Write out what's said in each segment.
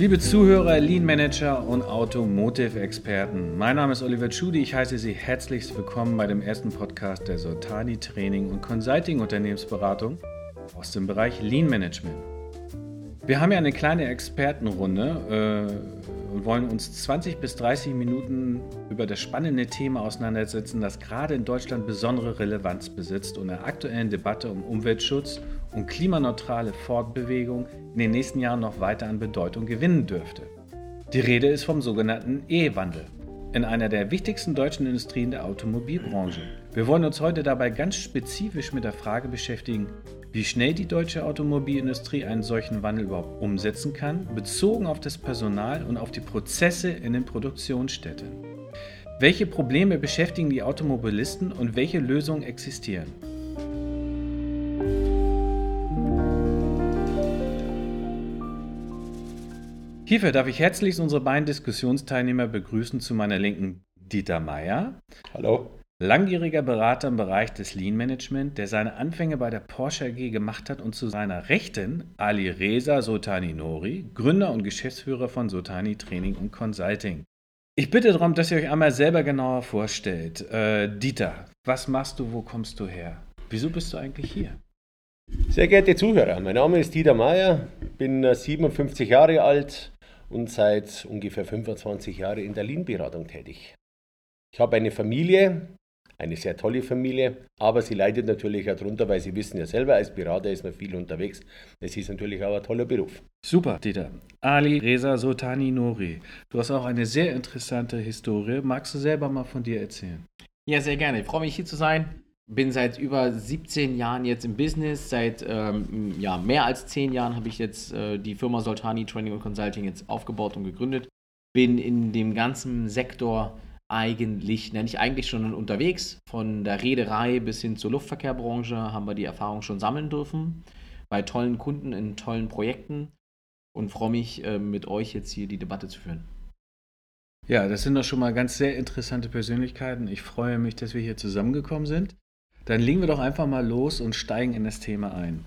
Liebe Zuhörer, Lean Manager und Automotive-Experten, mein Name ist Oliver Tschudi. Ich heiße Sie herzlichst willkommen bei dem ersten Podcast der Sortani Training und Consulting Unternehmensberatung aus dem Bereich Lean Management. Wir haben ja eine kleine Expertenrunde äh, und wollen uns 20 bis 30 Minuten über das spannende Thema auseinandersetzen, das gerade in Deutschland besondere Relevanz besitzt und der aktuellen Debatte um Umweltschutz und klimaneutrale Fortbewegung in den nächsten Jahren noch weiter an Bedeutung gewinnen dürfte. Die Rede ist vom sogenannten E-Wandel in einer der wichtigsten deutschen Industrien der Automobilbranche. Wir wollen uns heute dabei ganz spezifisch mit der Frage beschäftigen, wie schnell die deutsche Automobilindustrie einen solchen Wandel überhaupt umsetzen kann, bezogen auf das Personal und auf die Prozesse in den Produktionsstätten. Welche Probleme beschäftigen die Automobilisten und welche Lösungen existieren? Hierfür darf ich herzlich unsere beiden Diskussionsteilnehmer begrüßen. Zu meiner Linken Dieter Meier. Hallo. Langjähriger Berater im Bereich des Lean Management, der seine Anfänge bei der Porsche AG gemacht hat und zu seiner Rechten Ali Reza Sotani Nori, Gründer und Geschäftsführer von Sotani Training und Consulting. Ich bitte darum, dass ihr euch einmal selber genauer vorstellt. Äh, Dieter, was machst du, wo kommst du her? Wieso bist du eigentlich hier? Sehr geehrte Zuhörer, mein Name ist Dieter Meier, bin 57 äh, Jahre alt, und seit ungefähr 25 Jahren in der Lean-Beratung tätig. Ich habe eine Familie, eine sehr tolle Familie, aber sie leidet natürlich auch darunter, weil Sie wissen ja selber, als Berater ist man viel unterwegs. Es ist natürlich auch ein toller Beruf. Super, Dieter. Ali Reza Sotani Nori, du hast auch eine sehr interessante Historie. Magst du selber mal von dir erzählen? Ja, sehr gerne. Ich freue mich hier zu sein bin seit über 17 Jahren jetzt im Business. Seit ähm, ja, mehr als 10 Jahren habe ich jetzt äh, die Firma Soltani Training und Consulting jetzt aufgebaut und gegründet. Bin in dem ganzen Sektor eigentlich, nenne ich eigentlich schon unterwegs. Von der Reederei bis hin zur Luftverkehrbranche haben wir die Erfahrung schon sammeln dürfen. Bei tollen Kunden in tollen Projekten und freue mich, äh, mit euch jetzt hier die Debatte zu führen. Ja, das sind doch schon mal ganz sehr interessante Persönlichkeiten. Ich freue mich, dass wir hier zusammengekommen sind. Dann legen wir doch einfach mal los und steigen in das Thema ein.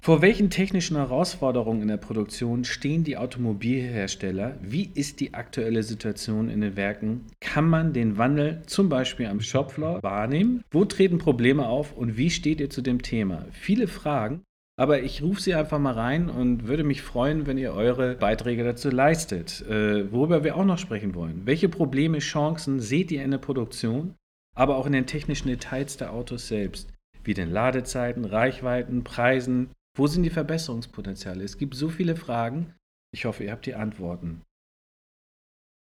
Vor welchen technischen Herausforderungen in der Produktion stehen die Automobilhersteller? Wie ist die aktuelle Situation in den Werken? Kann man den Wandel zum Beispiel am Shopfloor wahrnehmen? Wo treten Probleme auf und wie steht ihr zu dem Thema? Viele Fragen, aber ich rufe sie einfach mal rein und würde mich freuen, wenn ihr eure Beiträge dazu leistet. Äh, worüber wir auch noch sprechen wollen. Welche Probleme, Chancen seht ihr in der Produktion? Aber auch in den technischen Details der Autos selbst, wie den Ladezeiten, Reichweiten, Preisen. Wo sind die Verbesserungspotenziale? Es gibt so viele Fragen. Ich hoffe, ihr habt die Antworten.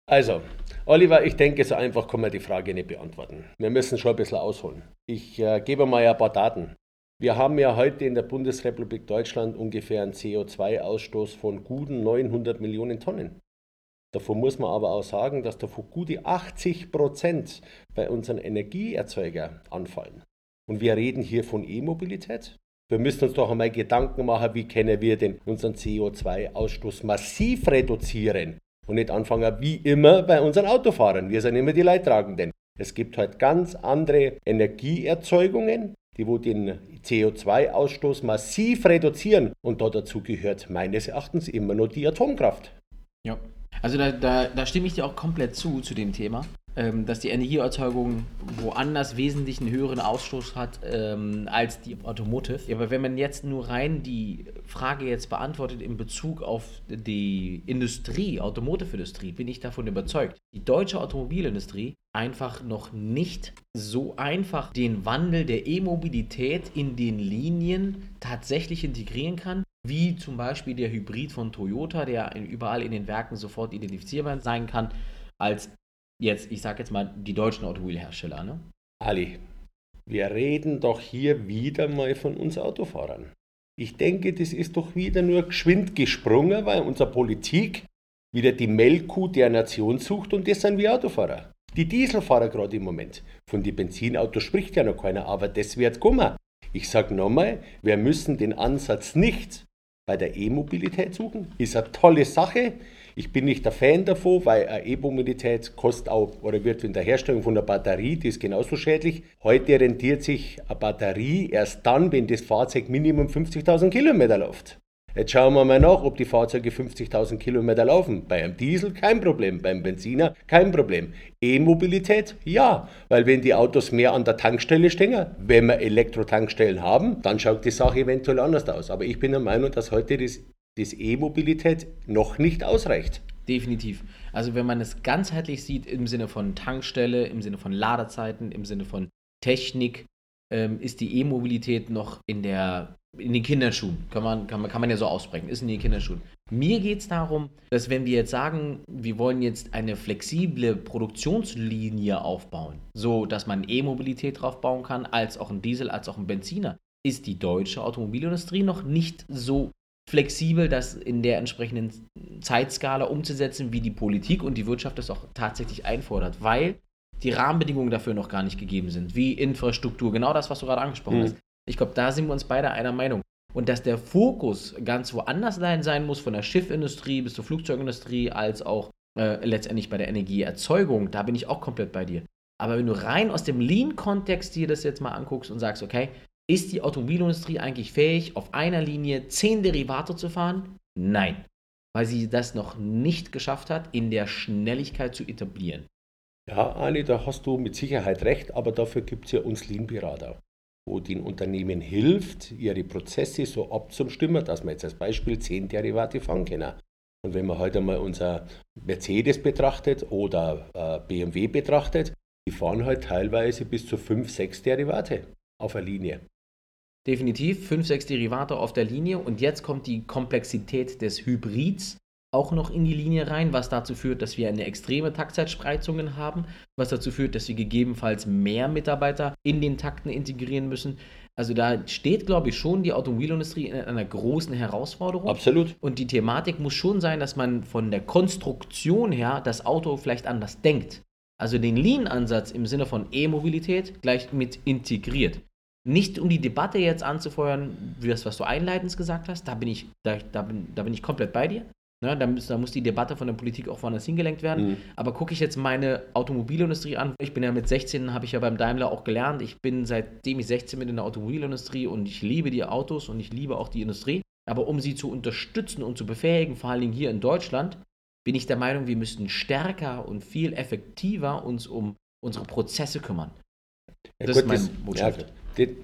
Also, Oliver, ich denke, so einfach kann man die Frage nicht beantworten. Wir müssen schon ein bisschen ausholen. Ich äh, gebe mal ein paar Daten. Wir haben ja heute in der Bundesrepublik Deutschland ungefähr einen CO2-Ausstoß von guten 900 Millionen Tonnen. Davon muss man aber auch sagen, dass davon gute 80 Prozent bei unseren Energieerzeugern anfallen. Und wir reden hier von E-Mobilität. Wir müssen uns doch einmal Gedanken machen, wie können wir denn unseren CO2-Ausstoß massiv reduzieren und nicht anfangen wie immer bei unseren Autofahrern. Wir sind immer die Leidtragenden. Es gibt halt ganz andere Energieerzeugungen, die wo den CO2-Ausstoß massiv reduzieren. Und da dazu gehört meines Erachtens immer nur die Atomkraft. Ja, also da, da, da stimme ich dir auch komplett zu, zu dem Thema, ähm, dass die Energieerzeugung woanders wesentlich einen höheren Ausstoß hat ähm, als die Automotive. Ja, aber wenn man jetzt nur rein die Frage jetzt beantwortet in Bezug auf die Industrie, Automotive-Industrie, bin ich davon überzeugt, die deutsche Automobilindustrie einfach noch nicht so einfach den Wandel der E-Mobilität in den Linien tatsächlich integrieren kann, wie zum Beispiel der Hybrid von Toyota, der überall in den Werken sofort identifizierbar sein kann, als jetzt, ich sage jetzt mal, die deutschen Automobilhersteller. Ne? Ali, wir reden doch hier wieder mal von uns Autofahrern. Ich denke, das ist doch wieder nur geschwind gesprungen, weil unsere Politik wieder die Melkkuh der Nation sucht und das sind wir Autofahrer. Die Dieselfahrer gerade im Moment. Von den Benzinautos spricht ja noch keiner, aber das wird kommen. Ich sage nochmal, wir müssen den Ansatz nicht bei der E-Mobilität suchen. Ist eine tolle Sache. Ich bin nicht der Fan davon, weil eine E-Mobilität kostet auch oder wird in der Herstellung von der Batterie, die ist genauso schädlich. Heute rentiert sich eine Batterie erst dann, wenn das Fahrzeug Minimum 50.000 Kilometer läuft. Jetzt schauen wir mal nach, ob die Fahrzeuge 50.000 Kilometer laufen. Bei einem Diesel kein Problem, beim Benziner kein Problem. E-Mobilität ja, weil wenn die Autos mehr an der Tankstelle stehen, wenn wir Elektrotankstellen haben, dann schaut die Sache eventuell anders aus. Aber ich bin der Meinung, dass heute das, das E-Mobilität noch nicht ausreicht. Definitiv. Also wenn man es ganzheitlich sieht im Sinne von Tankstelle, im Sinne von Ladezeiten, im Sinne von Technik, ähm, ist die E-Mobilität noch in der in den Kinderschuhen. Kann man, kann, man, kann man ja so aussprechen, ist in den Kinderschuhen. Mir geht es darum, dass wenn wir jetzt sagen, wir wollen jetzt eine flexible Produktionslinie aufbauen, so dass man E-Mobilität drauf bauen kann, als auch ein Diesel, als auch ein Benziner, ist die deutsche Automobilindustrie noch nicht so flexibel, das in der entsprechenden Zeitskala umzusetzen, wie die Politik und die Wirtschaft das auch tatsächlich einfordert, weil die Rahmenbedingungen dafür noch gar nicht gegeben sind, wie Infrastruktur, genau das, was du gerade angesprochen mhm. hast. Ich glaube, da sind wir uns beide einer Meinung. Und dass der Fokus ganz woanders sein muss, von der Schiffindustrie bis zur Flugzeugindustrie, als auch äh, letztendlich bei der Energieerzeugung, da bin ich auch komplett bei dir. Aber wenn du rein aus dem Lean-Kontext dir das jetzt mal anguckst und sagst, okay, ist die Automobilindustrie eigentlich fähig, auf einer Linie zehn Derivate zu fahren? Nein, weil sie das noch nicht geschafft hat, in der Schnelligkeit zu etablieren. Ja, Ani, da hast du mit Sicherheit recht, aber dafür gibt es ja uns Lean-Berater wo den Unternehmen hilft, ihre Prozesse so abzustimmen, dass man jetzt als Beispiel 10 Derivate fahren können. Und wenn man heute mal unser Mercedes betrachtet oder äh, BMW betrachtet, die fahren halt teilweise bis zu 5, 6 Derivate auf der Linie. Definitiv 5, 6 Derivate auf der Linie und jetzt kommt die Komplexität des Hybrids auch noch in die Linie rein, was dazu führt, dass wir eine extreme Taktzeitspreizungen haben, was dazu führt, dass wir gegebenenfalls mehr Mitarbeiter in den Takten integrieren müssen. Also da steht, glaube ich, schon die Automobilindustrie in einer großen Herausforderung. Absolut. Und die Thematik muss schon sein, dass man von der Konstruktion her das Auto vielleicht anders denkt. Also den Lean-Ansatz im Sinne von E-Mobilität gleich mit integriert. Nicht um die Debatte jetzt anzufeuern, wie das, was du einleitend gesagt hast, da bin ich, da, da, bin, da bin ich komplett bei dir. Ne, da, muss, da, muss, die Debatte von der Politik auch woanders hingelenkt werden. Mhm. Aber gucke ich jetzt meine Automobilindustrie an, ich bin ja mit 16, habe ich ja beim Daimler auch gelernt. Ich bin seitdem ich 16 bin in der Automobilindustrie und ich liebe die Autos und ich liebe auch die Industrie. Aber um sie zu unterstützen und zu befähigen, vor allen Dingen hier in Deutschland, bin ich der Meinung, wir müssten stärker und viel effektiver uns um unsere Prozesse kümmern. Ja, das gut, ist mein Botschaft. Ja,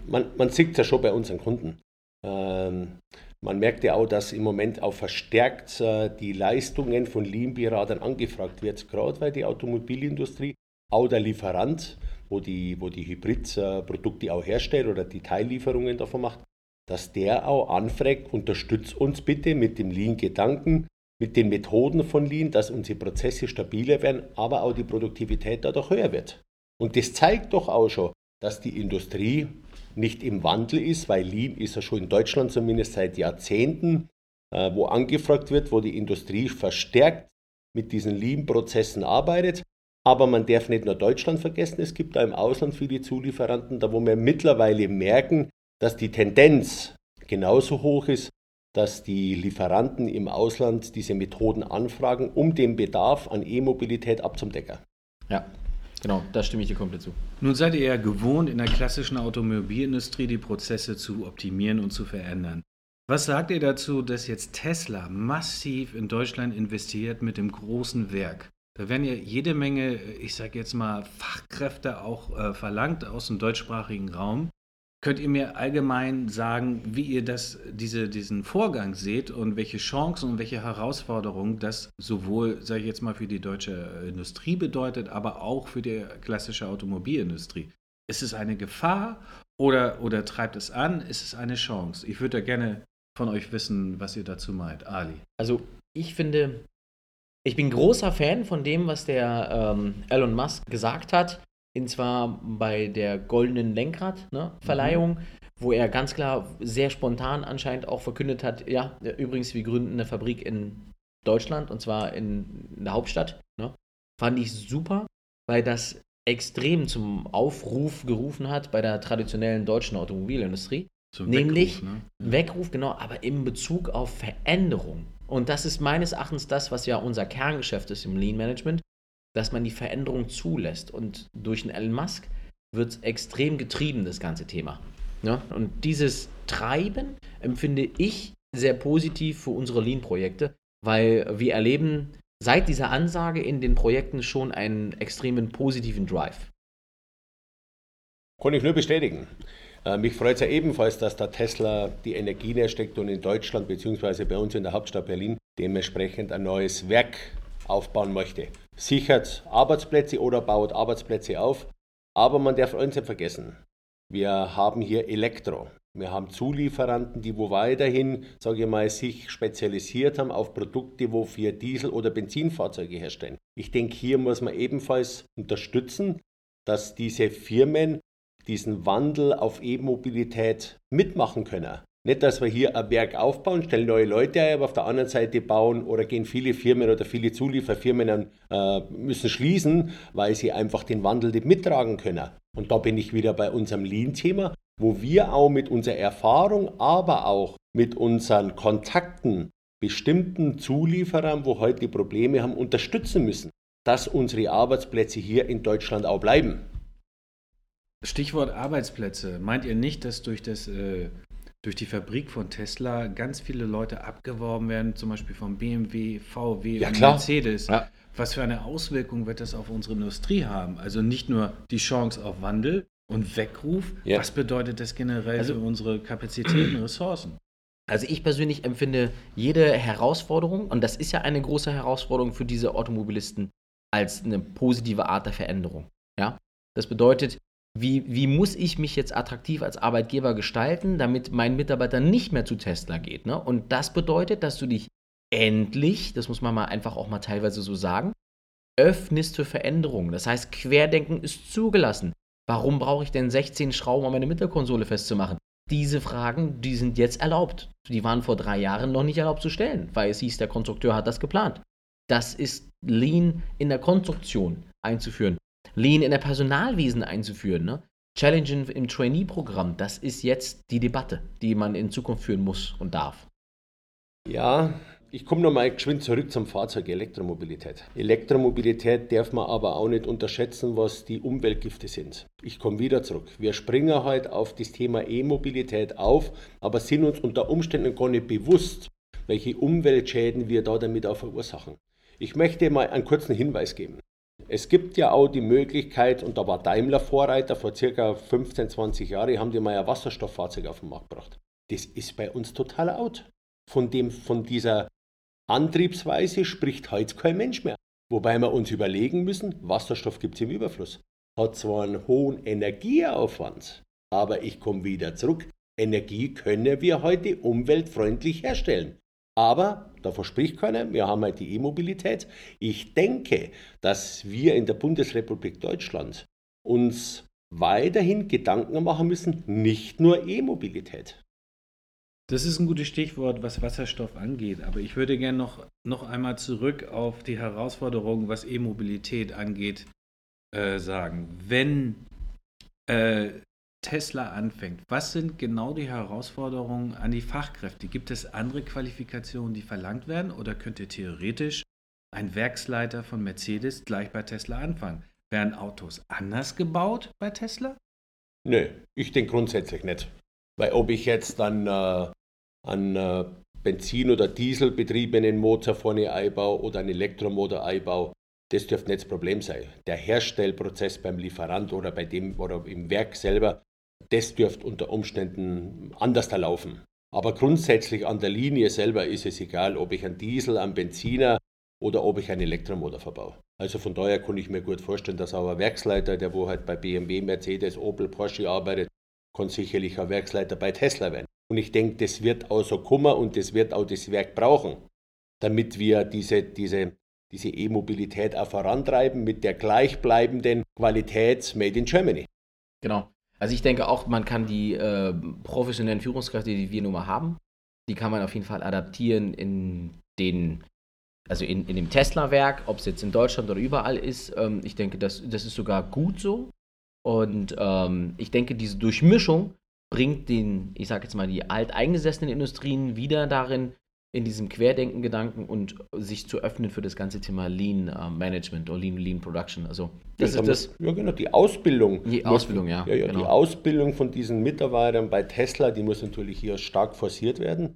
man, man sieht es ja schon bei unseren Kunden. Ähm, man merkt ja auch, dass im Moment auch verstärkt äh, die Leistungen von Lean-Beratern angefragt wird, gerade weil die Automobilindustrie, auch der Lieferant, wo die, wo die Hybridprodukte auch herstellt oder die Teillieferungen davon macht, dass der auch anfragt, unterstützt uns bitte mit dem Lean-Gedanken, mit den Methoden von Lean, dass unsere Prozesse stabiler werden, aber auch die Produktivität dadurch höher wird. Und das zeigt doch auch schon, dass die Industrie nicht im Wandel ist, weil Lean ist ja schon in Deutschland zumindest seit Jahrzehnten, äh, wo angefragt wird, wo die Industrie verstärkt mit diesen Lean-Prozessen arbeitet. Aber man darf nicht nur Deutschland vergessen, es gibt da im Ausland viele Zulieferanten, da wo wir mittlerweile merken, dass die Tendenz genauso hoch ist, dass die Lieferanten im Ausland diese Methoden anfragen, um den Bedarf an E-Mobilität abzudecken. Ja, Genau, da stimme ich dir komplett zu. Nun seid ihr ja gewohnt, in der klassischen Automobilindustrie die Prozesse zu optimieren und zu verändern. Was sagt ihr dazu, dass jetzt Tesla massiv in Deutschland investiert mit dem großen Werk? Da werden ja jede Menge, ich sage jetzt mal, Fachkräfte auch äh, verlangt aus dem deutschsprachigen Raum. Könnt ihr mir allgemein sagen, wie ihr das, diese, diesen Vorgang seht und welche Chancen und welche Herausforderungen das sowohl, sage ich jetzt mal, für die deutsche Industrie bedeutet, aber auch für die klassische Automobilindustrie? Ist es eine Gefahr oder, oder treibt es an? Ist es eine Chance? Ich würde da gerne von euch wissen, was ihr dazu meint. Ali. Also ich finde, ich bin großer Fan von dem, was der ähm, Elon Musk gesagt hat und zwar bei der goldenen Lenkrad-Verleihung, ne, mhm. wo er ganz klar sehr spontan anscheinend auch verkündet hat, ja, übrigens, wir gründen eine Fabrik in Deutschland und zwar in, in der Hauptstadt. Ne? Fand ich super, weil das extrem zum Aufruf gerufen hat bei der traditionellen deutschen Automobilindustrie. Zum nämlich Weckruf, ne? Weckruf, genau, aber in Bezug auf Veränderung. Und das ist meines Erachtens das, was ja unser Kerngeschäft ist im Lean Management, dass man die Veränderung zulässt. Und durch den Elon Musk wird es extrem getrieben, das ganze Thema. Ja? Und dieses Treiben empfinde ich sehr positiv für unsere Lean-Projekte, weil wir erleben seit dieser Ansage in den Projekten schon einen extremen positiven Drive. Kann ich nur bestätigen. Äh, mich freut es ja ebenfalls, dass der Tesla die Energie steckt und in Deutschland bzw. bei uns in der Hauptstadt Berlin dementsprechend ein neues Werk aufbauen möchte. Sichert Arbeitsplätze oder baut Arbeitsplätze auf. Aber man darf eins nicht vergessen. Wir haben hier Elektro. Wir haben Zulieferanten, die wo weiterhin, sage ich mal, sich spezialisiert haben auf Produkte, wo für Diesel- oder Benzinfahrzeuge herstellen. Ich denke, hier muss man ebenfalls unterstützen, dass diese Firmen diesen Wandel auf E-Mobilität mitmachen können. Nicht, dass wir hier ein Werk aufbauen, stellen neue Leute ein, aber auf der anderen Seite bauen oder gehen viele Firmen oder viele Zulieferfirmen äh, müssen schließen, weil sie einfach den Wandel nicht mittragen können. Und da bin ich wieder bei unserem Lean-Thema, wo wir auch mit unserer Erfahrung, aber auch mit unseren Kontakten bestimmten Zulieferern, wo heute Probleme haben, unterstützen müssen, dass unsere Arbeitsplätze hier in Deutschland auch bleiben. Stichwort Arbeitsplätze. Meint ihr nicht, dass durch, das, äh, durch die Fabrik von Tesla ganz viele Leute abgeworben werden, zum Beispiel von BMW, VW ja, und klar. Mercedes? Ja. Was für eine Auswirkung wird das auf unsere Industrie haben? Also nicht nur die Chance auf Wandel und Weckruf, ja. was bedeutet das generell also, für unsere Kapazitäten, Ressourcen? Also ich persönlich empfinde jede Herausforderung, und das ist ja eine große Herausforderung für diese Automobilisten, als eine positive Art der Veränderung. Ja? Das bedeutet, wie, wie muss ich mich jetzt attraktiv als Arbeitgeber gestalten, damit mein Mitarbeiter nicht mehr zu Tesla geht. Ne? Und das bedeutet, dass du dich endlich, das muss man mal einfach auch mal teilweise so sagen, öffnest für Veränderungen. Das heißt, Querdenken ist zugelassen. Warum brauche ich denn 16 Schrauben, um meine Mittelkonsole festzumachen? Diese Fragen, die sind jetzt erlaubt. Die waren vor drei Jahren noch nicht erlaubt zu stellen, weil es hieß, der Konstrukteur hat das geplant. Das ist Lean in der Konstruktion einzuführen. Lean in der Personalwesen einzuführen, ne? Challenge im Trainee-Programm, das ist jetzt die Debatte, die man in Zukunft führen muss und darf. Ja, ich komme nochmal geschwind zurück zum Fahrzeug Elektromobilität. Elektromobilität darf man aber auch nicht unterschätzen, was die Umweltgifte sind. Ich komme wieder zurück. Wir springen halt auf das Thema E-Mobilität auf, aber sind uns unter Umständen gar nicht bewusst, welche Umweltschäden wir da damit auch verursachen. Ich möchte mal einen kurzen Hinweis geben. Es gibt ja auch die Möglichkeit, und da war Daimler Vorreiter, vor circa 15, 20 Jahren haben die mal ein Wasserstofffahrzeug auf den Markt gebracht. Das ist bei uns total out. Von, dem, von dieser Antriebsweise spricht heute kein Mensch mehr. Wobei wir uns überlegen müssen, Wasserstoff gibt es im Überfluss. Hat zwar einen hohen Energieaufwand, aber ich komme wieder zurück. Energie können wir heute umweltfreundlich herstellen. Aber da verspricht keiner, wir haben halt die E-Mobilität. Ich denke, dass wir in der Bundesrepublik Deutschland uns weiterhin Gedanken machen müssen, nicht nur E-Mobilität. Das ist ein gutes Stichwort, was Wasserstoff angeht. Aber ich würde gerne noch, noch einmal zurück auf die Herausforderungen, was E-Mobilität angeht, äh, sagen. Wenn äh, Tesla anfängt, was sind genau die Herausforderungen an die Fachkräfte? Gibt es andere Qualifikationen, die verlangt werden oder könnte theoretisch ein Werksleiter von Mercedes gleich bei Tesla anfangen? Werden Autos anders gebaut bei Tesla? Nö, ich denke grundsätzlich nicht. Weil ob ich jetzt dann äh, einen äh, Benzin- oder Dieselbetriebenen Motor vorne einbaue oder einen Elektromotor einbaue, das dürfte nicht das Problem sein. Der Herstellprozess beim Lieferant oder bei dem oder im Werk selber, das dürfte unter Umständen anders da laufen. Aber grundsätzlich an der Linie selber ist es egal, ob ich einen Diesel, einen Benziner oder ob ich einen Elektromotor verbaue. Also von daher kann ich mir gut vorstellen, dass auch ein Werksleiter, der wo halt bei BMW, Mercedes, Opel, Porsche arbeitet, kann sicherlich ein Werksleiter bei Tesla werden. Und ich denke, das wird auch so kommen und das wird auch das Werk brauchen, damit wir diese, diese, diese E-Mobilität auch vorantreiben mit der gleichbleibenden Qualität Made in Germany. Genau. Also ich denke auch, man kann die äh, professionellen Führungskräfte, die wir nun mal haben, die kann man auf jeden Fall adaptieren in den, also in, in dem Tesla-Werk, ob es jetzt in Deutschland oder überall ist. Ähm, ich denke, das, das ist sogar gut so. Und ähm, ich denke, diese Durchmischung bringt den, ich sage jetzt mal, die alteingesessenen Industrien wieder darin, in diesem Querdenken-Gedanken und sich zu öffnen für das ganze Thema Lean uh, Management oder Lean, Lean Production. Also das ja, ist das. Ja, genau, die Ausbildung. Die Ausbildung, ja. Ja, ja genau. die Ausbildung von diesen Mitarbeitern bei Tesla, die muss natürlich hier stark forciert werden,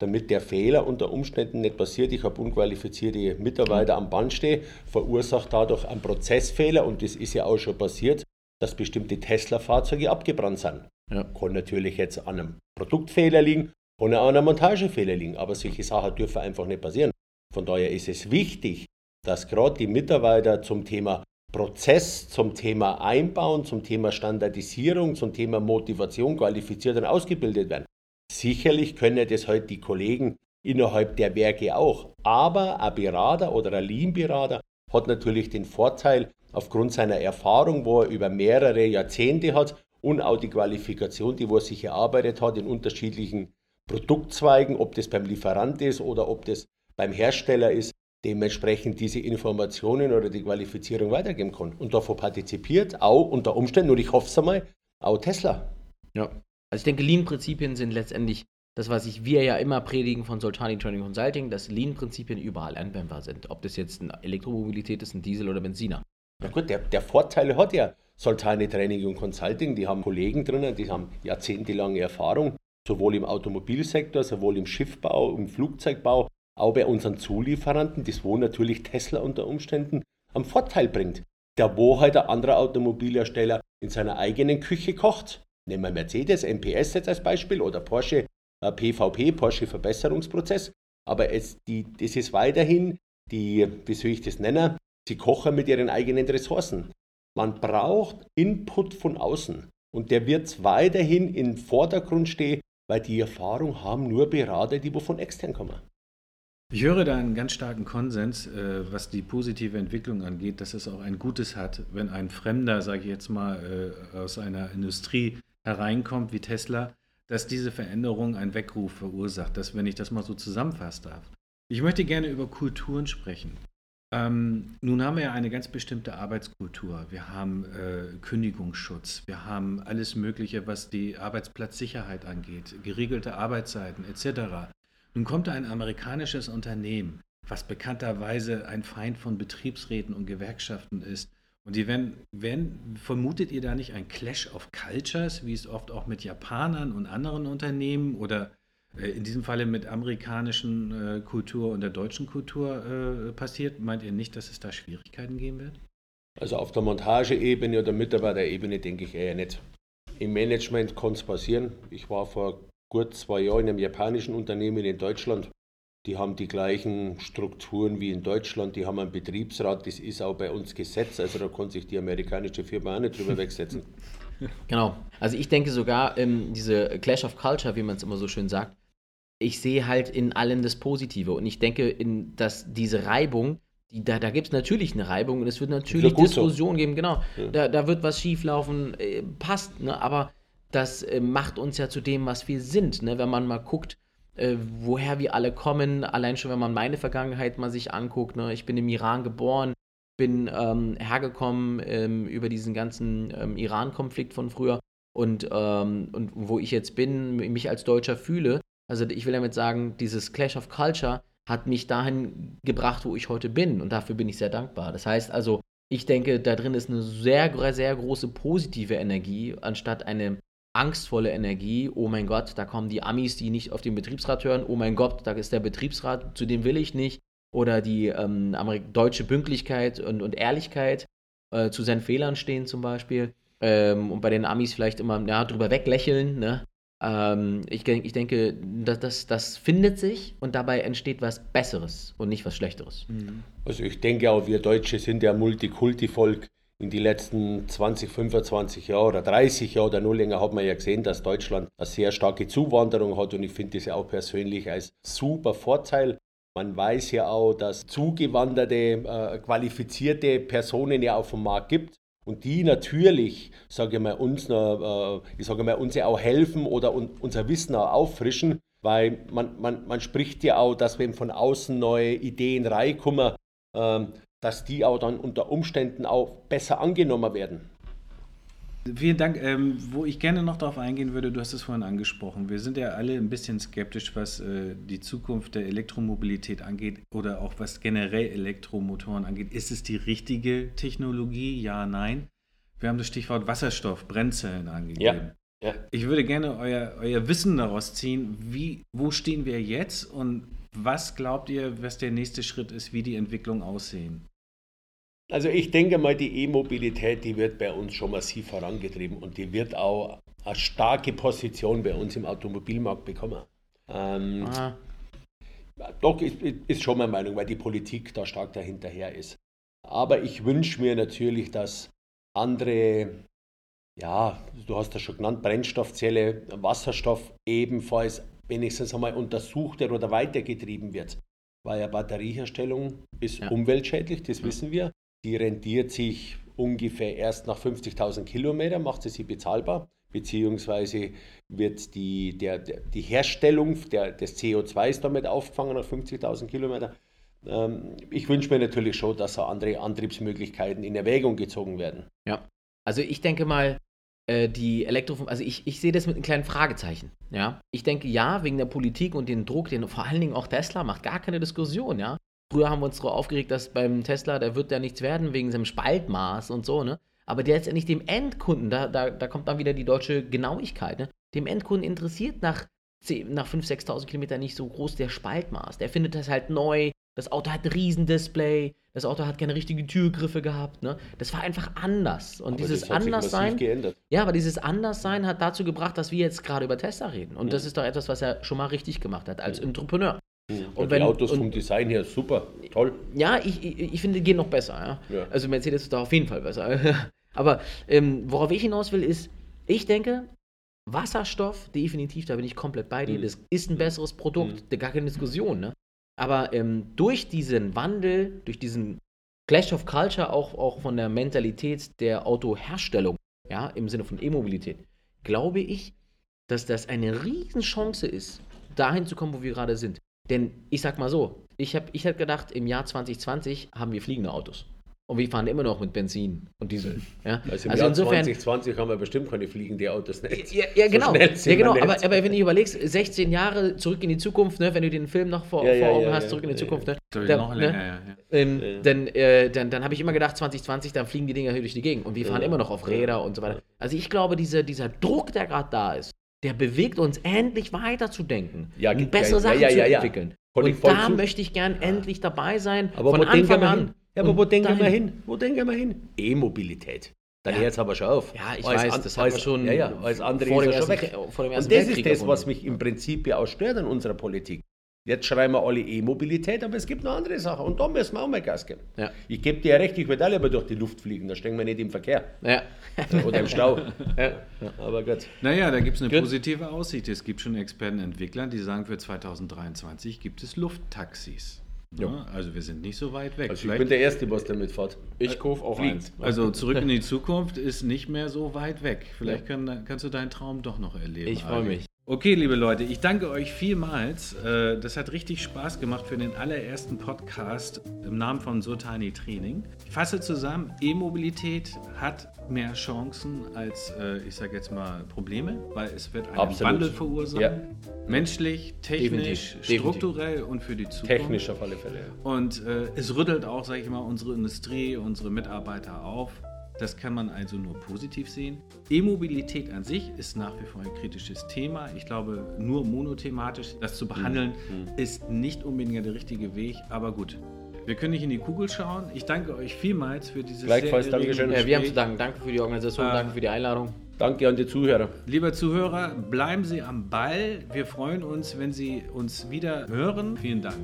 damit der Fehler unter Umständen nicht passiert. Ich habe unqualifizierte Mitarbeiter am Band stehen, verursacht dadurch einen Prozessfehler und das ist ja auch schon passiert, dass bestimmte Tesla-Fahrzeuge abgebrannt sind. Ja. Kann natürlich jetzt an einem Produktfehler liegen, kann auch einem Montagefehler liegen, aber solche Sachen dürfen einfach nicht passieren. Von daher ist es wichtig, dass gerade die Mitarbeiter zum Thema Prozess, zum Thema Einbauen, zum Thema Standardisierung, zum Thema Motivation qualifiziert und ausgebildet werden. Sicherlich können das heute die Kollegen innerhalb der Werke auch, aber ein Berater oder ein Lean-Berater hat natürlich den Vorteil, aufgrund seiner Erfahrung, wo er über mehrere Jahrzehnte hat und auch die Qualifikation, die er sich erarbeitet hat in unterschiedlichen Produktzweigen, ob das beim Lieferant ist oder ob das beim Hersteller ist, dementsprechend diese Informationen oder die Qualifizierung weitergeben kann. Und davon partizipiert auch unter Umständen, und ich hoffe es einmal, auch Tesla. Ja, also ich denke, Lean-Prinzipien sind letztendlich das, was ich, wir ja immer predigen von Soltani Training Consulting, dass Lean-Prinzipien überall anwendbar sind. Ob das jetzt eine Elektromobilität ist, ein Diesel oder Benziner. Na gut, der, der Vorteil hat ja Soltani Training und Consulting. Die haben Kollegen drinnen, die haben jahrzehntelange Erfahrung, sowohl im Automobilsektor, sowohl im Schiffbau, im Flugzeugbau, auch bei unseren Zulieferanten, das wo natürlich Tesla unter Umständen am Vorteil bringt. Der wo halt ein anderer Automobilhersteller in seiner eigenen Küche kocht. Nehmen wir Mercedes, MPS jetzt als Beispiel oder Porsche PVP, äh, Porsche Verbesserungsprozess. Aber es, die, das ist weiterhin die, wie soll ich das nennen, sie kochen mit ihren eigenen Ressourcen. Man braucht Input von außen und der wird weiterhin im Vordergrund stehen, weil die Erfahrung haben nur Berater, die von extern kommen. Ich höre da einen ganz starken Konsens, äh, was die positive Entwicklung angeht, dass es auch ein Gutes hat, wenn ein Fremder, sage ich jetzt mal, äh, aus einer Industrie hereinkommt wie Tesla, dass diese Veränderung einen Weckruf verursacht, dass, wenn ich das mal so zusammenfassen darf. Ich möchte gerne über Kulturen sprechen. Ähm, nun haben wir ja eine ganz bestimmte Arbeitskultur. Wir haben äh, Kündigungsschutz, wir haben alles Mögliche, was die Arbeitsplatzsicherheit angeht, geregelte Arbeitszeiten etc. Nun kommt ein amerikanisches Unternehmen, was bekannterweise ein Feind von Betriebsräten und Gewerkschaften ist. Und die werden, werden, vermutet ihr da nicht ein Clash of Cultures, wie es oft auch mit Japanern und anderen Unternehmen oder in diesem Falle mit amerikanischen äh, Kultur und der deutschen Kultur äh, passiert, meint ihr nicht, dass es da Schwierigkeiten geben wird? Also auf der Montageebene oder Mitarbeiterebene denke ich eher nicht. Im Management kann es passieren. Ich war vor gut zwei Jahren in einem japanischen Unternehmen in Deutschland. Die haben die gleichen Strukturen wie in Deutschland. Die haben einen Betriebsrat. Das ist auch bei uns Gesetz. Also da kann sich die amerikanische Firma auch nicht drüber wegsetzen. Genau. Also ich denke sogar, ähm, diese Clash of Culture, wie man es immer so schön sagt, ich sehe halt in allem das Positive. Und ich denke, in, dass diese Reibung, die, da, da gibt es natürlich eine Reibung und es wird natürlich Diskussionen so. geben, genau. Ja. Da, da wird was schieflaufen, äh, passt, ne? aber das äh, macht uns ja zu dem, was wir sind. Ne? Wenn man mal guckt, äh, woher wir alle kommen, allein schon, wenn man meine Vergangenheit mal sich anguckt. Ne? Ich bin im Iran geboren, bin ähm, hergekommen ähm, über diesen ganzen ähm, Iran-Konflikt von früher und, ähm, und wo ich jetzt bin, mich als Deutscher fühle, also ich will damit sagen, dieses Clash of Culture hat mich dahin gebracht, wo ich heute bin. Und dafür bin ich sehr dankbar. Das heißt also, ich denke, da drin ist eine sehr, sehr große positive Energie, anstatt eine angstvolle Energie. Oh mein Gott, da kommen die Amis, die nicht auf den Betriebsrat hören. Oh mein Gott, da ist der Betriebsrat, zu dem will ich nicht. Oder die ähm, deutsche Pünktlichkeit und, und Ehrlichkeit äh, zu seinen Fehlern stehen zum Beispiel. Ähm, und bei den Amis vielleicht immer ja, drüber weglächeln. Ne? Ähm, ich, ich denke, das, das, das findet sich und dabei entsteht was Besseres und nicht was Schlechteres. Mhm. Also ich denke auch, wir Deutsche sind ja Multikulti-Volk. In die letzten 20, 25 Jahre oder 30 Jahre oder nur länger hat man ja gesehen, dass Deutschland eine sehr starke Zuwanderung hat und ich finde das ja auch persönlich als super Vorteil. Man weiß ja auch, dass zugewanderte, äh, qualifizierte Personen ja auf dem Markt gibt und die natürlich, sage ich mal, uns, noch, äh, ich sage mal, uns ja auch helfen oder unser Wissen auch auffrischen, weil man, man, man spricht ja auch, dass wenn von außen neue Ideen reinkommen, ähm, dass die auch dann unter Umständen auch besser angenommen werden. Vielen Dank. Ähm, wo ich gerne noch darauf eingehen würde, du hast es vorhin angesprochen. Wir sind ja alle ein bisschen skeptisch, was äh, die Zukunft der Elektromobilität angeht oder auch was generell Elektromotoren angeht. Ist es die richtige Technologie? Ja, nein. Wir haben das Stichwort Wasserstoff, Brennzellen angegeben. Ja. Ja. Ich würde gerne euer, euer Wissen daraus ziehen. Wie, wo stehen wir jetzt und was glaubt ihr, was der nächste Schritt ist, wie die Entwicklung aussehen? Also ich denke mal, die E-Mobilität, die wird bei uns schon massiv vorangetrieben und die wird auch eine starke Position bei uns im Automobilmarkt bekommen. Ähm, doch, ist, ist schon meine Meinung, weil die Politik da stark dahinterher ist. Aber ich wünsche mir natürlich, dass andere, ja, du hast das schon genannt, Brennstoffzelle, Wasserstoff ebenfalls wenigstens einmal untersucht wird oder weitergetrieben wird. Weil ja Batterieherstellung ist ja. umweltschädlich, das wissen wir. Die rentiert sich ungefähr erst nach 50.000 Kilometern, macht sie sie bezahlbar, beziehungsweise wird die, der, der, die Herstellung der, des CO2 damit aufgefangen nach 50.000 Kilometern. Ähm, ich wünsche mir natürlich schon, dass da andere Antriebsmöglichkeiten in Erwägung gezogen werden. Ja, also ich denke mal, äh, die Elektro, also ich, ich sehe das mit einem kleinen Fragezeichen. Ja, ich denke ja, wegen der Politik und dem Druck, den vor allen Dingen auch Tesla macht, gar keine Diskussion. Ja, früher haben wir uns darüber aufgeregt, dass beim Tesla, da wird ja nichts werden wegen seinem Spaltmaß und so, ne? Aber der ist nicht dem Endkunden, da, da, da kommt dann wieder die deutsche Genauigkeit, ne? Dem Endkunden interessiert nach, nach 5.000, 6.000 Kilometern nicht so groß der Spaltmaß. Der findet das halt neu, das Auto hat ein Riesendisplay, das Auto hat keine richtigen Türgriffe gehabt. Ne? Das war einfach anders. Und aber dieses Anderssein. Ja, aber dieses Anderssein hat dazu gebracht, dass wir jetzt gerade über Tesla reden. Und ja. das ist doch etwas, was er schon mal richtig gemacht hat als ja. Entrepreneur. Ja. Und, wenn, die Autos und, vom Design her super, toll. Ja, ich, ich, ich finde, die gehen noch besser. Ja? Also Mercedes ist da auf jeden Fall besser. aber ähm, worauf ich hinaus will, ist, ich denke, Wasserstoff, definitiv, da bin ich komplett bei dir. Mhm. Das ist ein besseres Produkt, mhm. gar keine Diskussion. Ne? Aber ähm, durch diesen Wandel, durch diesen Clash of Culture, auch, auch von der Mentalität der Autoherstellung, ja, im Sinne von E-Mobilität, glaube ich, dass das eine Riesenchance ist, dahin zu kommen, wo wir gerade sind. Denn ich sag mal so, ich habe ich hab gedacht, im Jahr 2020 haben wir fliegende Autos. Und wir fahren immer noch mit Benzin und Diesel. Ja? Also im also Jahr insofern, 2020 haben wir bestimmt keine fliegende Autos. Nicht. Ja, ja, genau. So ja, genau. Aber, aber, wenn du überlegst, 16 Jahre zurück in die Zukunft, ne, wenn du den Film noch vor, ja, vor Augen hast, zurück in die Zukunft, ne, dann, noch länger, ne, ähm, dann, äh, dann, dann habe ich immer gedacht, 2020, dann fliegen die Dinger durch die Gegend. Und wir fahren immer noch auf Räder und so weiter. Also ich glaube, diese, dieser Druck, der gerade da ist, der bewegt uns endlich weiterzudenken ja, und bessere Sachen zu entwickeln. Und da möchte ich gern endlich dabei sein, aber von Anfang an. Ja, aber wo denken wir hin? Wo denken wir hin? E-Mobilität. Dann ja. jetzt aber schon auf. Ja, ich als weiß, an, das haben wir schon. Ja, ja, als andere vor ist schon weg. Vor dem Und das ist das, was mich im Prinzip ja auch stört an unserer Politik. Jetzt schreiben wir alle E-Mobilität, aber es gibt noch andere Sachen. Und da müssen wir auch mal Gas geben. Ja. Ich gebe dir ja recht, ich würde alle aber durch die Luft fliegen, da stehen wir nicht im Verkehr. Ja. Oder im Stau. ja. Aber gut. Naja, da gibt es eine gut. positive Aussicht. Es gibt schon Expertenentwickler, die sagen, für 2023 gibt es Lufttaxis. Ja. Also wir sind nicht so weit weg. Also ich bin der Erste, was damit fährt. Ich kaufe auch Fliegt. eins. Also zurück in die Zukunft ist nicht mehr so weit weg. Vielleicht ja. kann, kannst du deinen Traum doch noch erleben. Ich freue mich. Okay, liebe Leute, ich danke euch vielmals. Äh, das hat richtig Spaß gemacht für den allerersten Podcast im Namen von Sotani Training. Ich fasse zusammen, E-Mobilität hat mehr Chancen als, äh, ich sage jetzt mal, Probleme, weil es wird einen Absolut. Wandel verursachen. Ja. Menschlich, technisch, Definitiv. strukturell Definitiv. und für die Zukunft. Technisch auf alle Fälle. Und äh, es rüttelt auch, sage ich mal, unsere Industrie, unsere Mitarbeiter auf. Das kann man also nur positiv sehen. E-Mobilität an sich ist nach wie vor ein kritisches Thema. Ich glaube, nur monothematisch das zu behandeln, mhm. ist nicht unbedingt der richtige Weg. Aber gut, wir können nicht in die Kugel schauen. Ich danke euch vielmals für dieses Gleichfalls, sehr Dankeschön. Ja, wir haben zu danken. Danke für die Organisation, äh, danke für die Einladung. Danke an die Zuhörer. Lieber Zuhörer, bleiben Sie am Ball. Wir freuen uns, wenn Sie uns wieder hören. Vielen Dank.